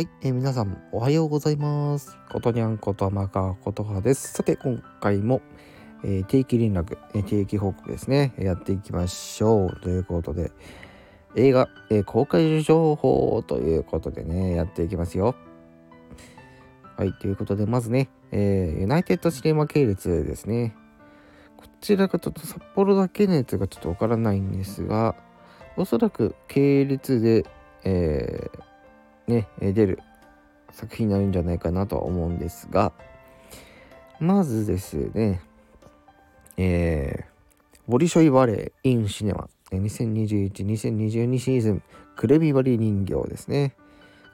はい、えー皆さんおはようございます。ことにゃんことまかことはです。さて今回も、えー定期連絡、えー定期報告ですね、やっていきましょうということで映画、え公開情報ということでねやっていきますよ。はいということでまずね、えユナイテッドシネマ系列ですね。こちらがちょっと札幌だけのやつがちょっとわからないんですがおそらく系列で、えーね、出る作品になるんじゃないかなとは思うんですが、まずですね、えー、ボリショイバレー・イン・シネマ、2021-2022シーズン、クレビバリ人形ですね。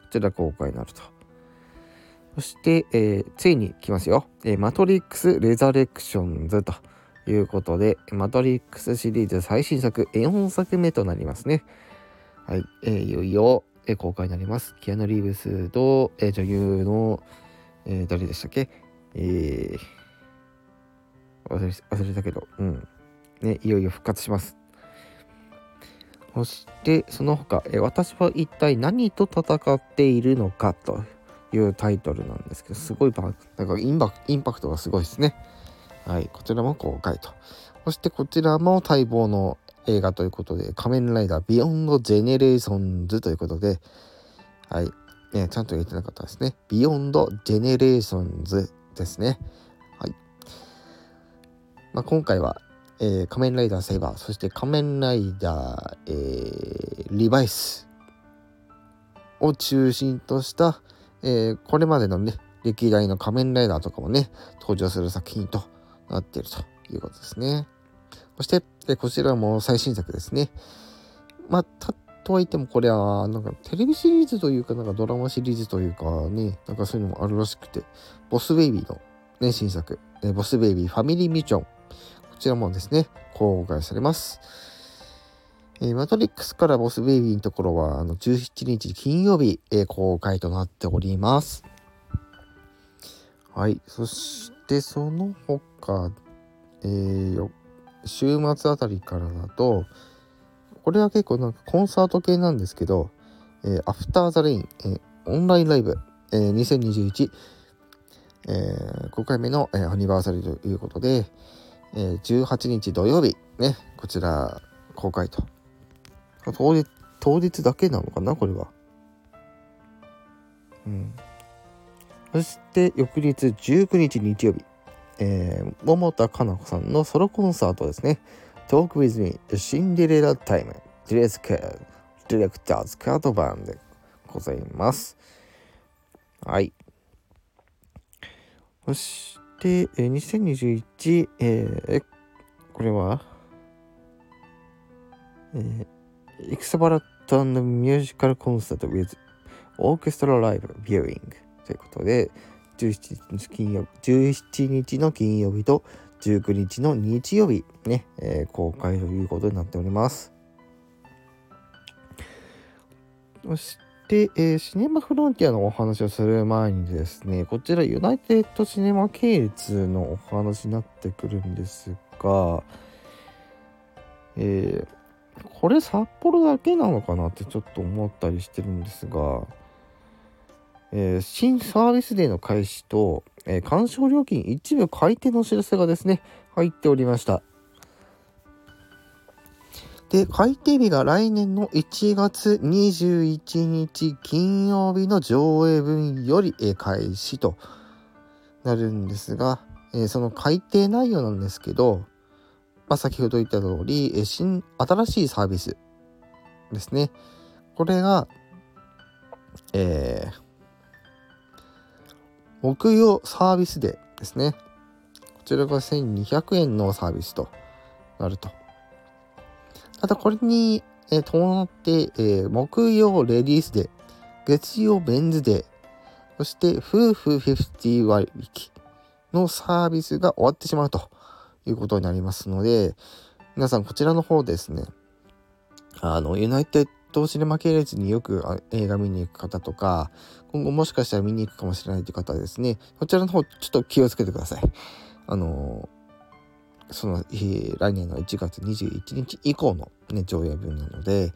こちら公開になると。そして、えーついに来ますよ。えーマトリックス・レザレクションズということで、マトリックスシリーズ最新作、4作目となりますね。はい、えーいよいよ、え公開になります。キアヌ・リーブスと、え女優の、え誰でしたっけ？えー忘れ忘れたけど、うん。ね、いよいよ復活します。そして、その他、え私は一体何と戦っているのかというタイトルなんですけど、すごいパなんかインパインパクトがすごいですね。はい、こちらも公開と。そしてこちらも待望の映画ということで、仮面ライダービヨンドジェネレーションズということで、はい、ね、ちゃんと言えてなかったですね。ビヨンドジェネレーションズですね。はい。まあ、今回は、えー仮面ライダーセイバー、そして仮面ライダー、えーリバイスを中心とした、えーこれまでのね、歴代の仮面ライダーとかもね、登場する作品となっているということですね。そして、こちらも最新作ですね。まあ、たとはいってもこれは、なんかテレビシリーズというか、なんかドラマシリーズというかね、なんかそういうのもあるらしくて、ボスベイビーのね、新作、えボスベイビーファミリーミッション。こちらもですね、公開されます。えーマトリックスからボスベイビーのところは、あの、17日金曜日、えー公開となっております。はい。そして、その他、えー週末あたりからだと、これは結構なんかコンサート系なんですけど、えーアフターザレイン、えーオンラインライブ、えー2021、えー5回目の、えーアニバーサリーということで、えー18日土曜日、ね、こちら公開と。当日当日だけなのかな、これは。うん。そして翌日19日日曜日、えー、桃田加奈子さんのソロコンサートですね。Talk with me, The Cinderella Time, Dress Care, Directors Card Band でございます。はい。そして、えー、2021、えー、これは、えー、エクサバ Musical Concert with Orchestra Live Viewing ということで、17日金曜日17日の金曜日と19日の日曜日ね、えー公開ということになっております。そして、えーシネマフロンティアのお話をする前にですね、こちらユナイテッドシネマ系列のお話になってくるんですが、えーこれ札幌だけなのかなってちょっと思ったりしてるんですが、えー新サービスデーの開始と、えー鑑賞料金一部改定のお知らせがですね、入っておりました。で、改定日が来年の1月21日金曜日の上映分より、えー開始となるんですが、えーその改定内容なんですけど、まあ、先ほど言った通り、えー新、新しいサービスですね。これが、えー木曜サービスデーですね。こちらが1200円のサービスとなると。ただこれに、えー伴って、えー木曜レディースデー、月曜メンズデー、そして夫婦50割引のサービスが終わってしまうということになりますので、皆さんこちらの方ですね、あの、ユナイテッドシネマ系列によく映画見に行く方とか、今後もしかしたら見に行くかもしれないという方はですね、こちらの方ちょっと気をつけてください。あのその、えー来年の1月21日以降の、ね、上映分なので、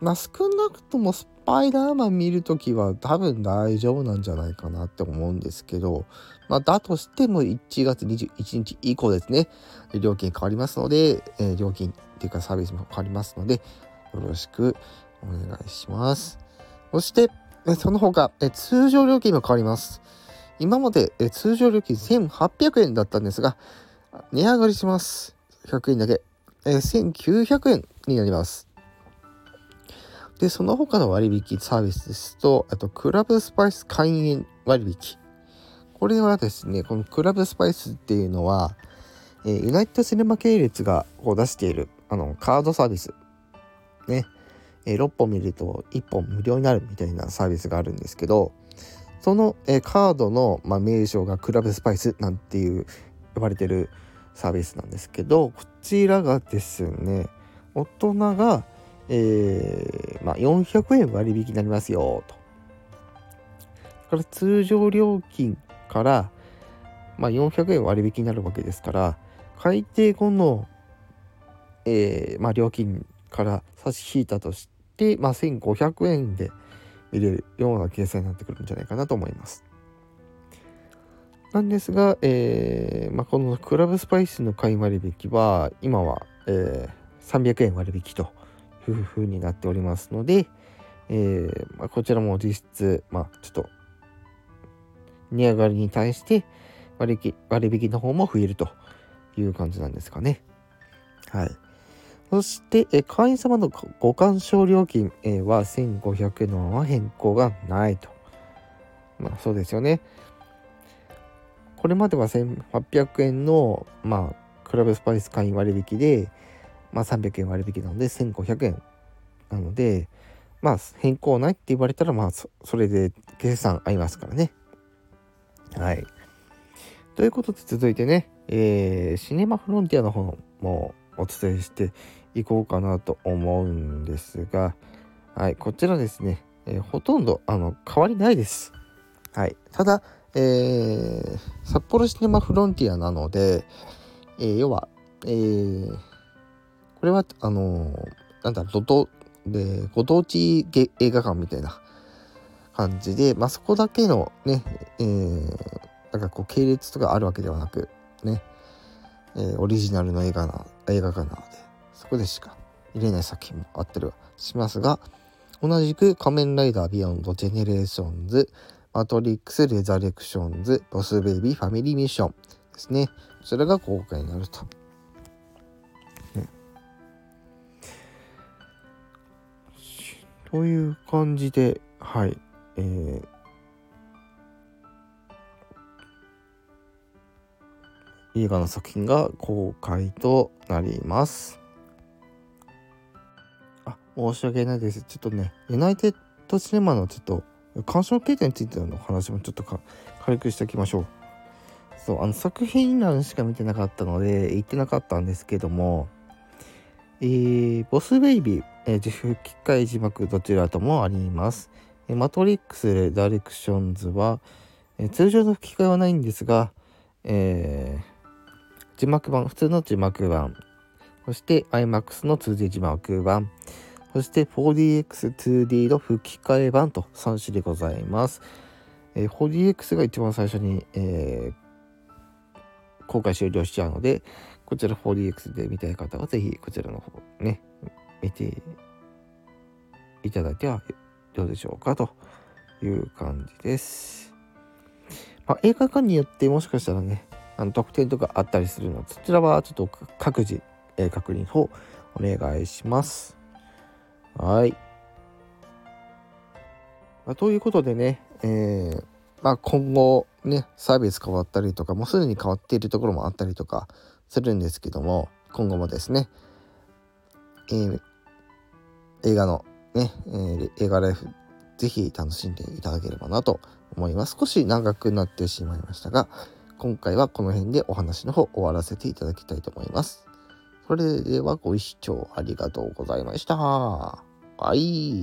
まあ少なくともスパイダーマン見るときは多分大丈夫なんじゃないかなって思うんですけど、まあだとしても1月21日以降ですね、料金変わりますので、えー、料金っていうかサービスも変わりますので、よろしくお願いします。そして、その他、通常料金も変わります。今まで通常料金1800円だったんですが、値上がりします。100円だけ。1900円になります。で、その他の割引サービスですと、あと、クラブスパイス会員割引。これはですね、このクラブスパイスっていうのは、えー、ユナイテッドシネマ系列がこう出しているあのカードサービス。ね。えー、6本見ると1本無料になるみたいなサービスがあるんですけど、その、え、カードの、まあ、名称がクラブスパイスなんていう呼ばれてるサービスなんですけど、こちらがですね、大人が、えー、まあ、400円割引になりますよと。だから通常料金から、まあ、400円割引になるわけですから改定後の、えー、まあ、料金から差し引いたとして、まあ、1500円で見れるような計算になってくるんじゃないかなと思います。なんですが、えーまあ、このクラブスパイスの買い割引は今は、えー、300円割引というふうになっておりますので、えーまあ、こちらも実質、まあ、ちょっと値上がりに対して割引割引の方も増えるという感じなんですかね。はい。そして、え会員様のご鑑賞料金、えは1500円のまま変更がないと。まあそうですよね。これまでは1800円の、まあ、クラブスパイス会員割引で、まあ、300円割引なので1500円なので、まあ、変更ないって言われたら、まあそ、それで計算合いますからね。はい。ということで続いてね、えー、シネマフロンティアの方もお伝えしていこうかなと思うんですが、はい、こちらですね、えー、ほとんどあの変わりないです。はい。ただ、えー、札幌シネマフロンティアなので、えー、要は、えー、これは、あのー、なんだ、どと、で、ご当地映画館みたいな感じで、まあ、そこだけのね、えー、なんかこう系列とかあるわけではなく、ね、えー、オリジナルの映画な、映画館なので、そこでしか見れない作品もあったりはしますが、同じく仮面ライダービヨンド、ジェネレーションズ、マトリックス・レザレクションズ、ボス・ベイビー・ファミリー・ミッションですね。それが公開になると。ね、という感じで、はい。えー、映画の作品が公開となります。申し訳ないです。ちょっとね、ユナイテッドシネマのちょっと鑑賞経験についての話もちょっと軽くしておきましょう。そう、あの作品欄しか見てなかったので言ってなかったんですけども、えー、ボスベイビー、えー、吹き替え字幕どちらともあります。えー、マトリックスレダレクションズは、えー、通常の吹き替えはないんですが、えー、字幕版、普通の字幕版、そして iMAX の 2D 字幕版、そして 4DX2D の吹き替え版と3種でございます。えー、4DX が一番最初に、えー、公開終了しちゃうので、こちら 4DX で見たい方はぜひこちらの方ね、見ていただいてはどうでしょうかという感じです。まあ、映画館によってもしかしたらね、あの特典とかあったりするので、そちらはちょっと各自、えー、確認の方お願いします。はい。まあ、ということでね、えー、まあ、今後ね、サービス変わったりとか、もうすでに変わっているところもあったりとかするんですけども、今後もですね、えー、映画のね、えー、映画ライフ、ぜひ楽しんでいただければなと思います。少し長くなってしまいましたが、今回はこの辺でお話の方終わらせていただきたいと思います。それではご視聴ありがとうございました。はい。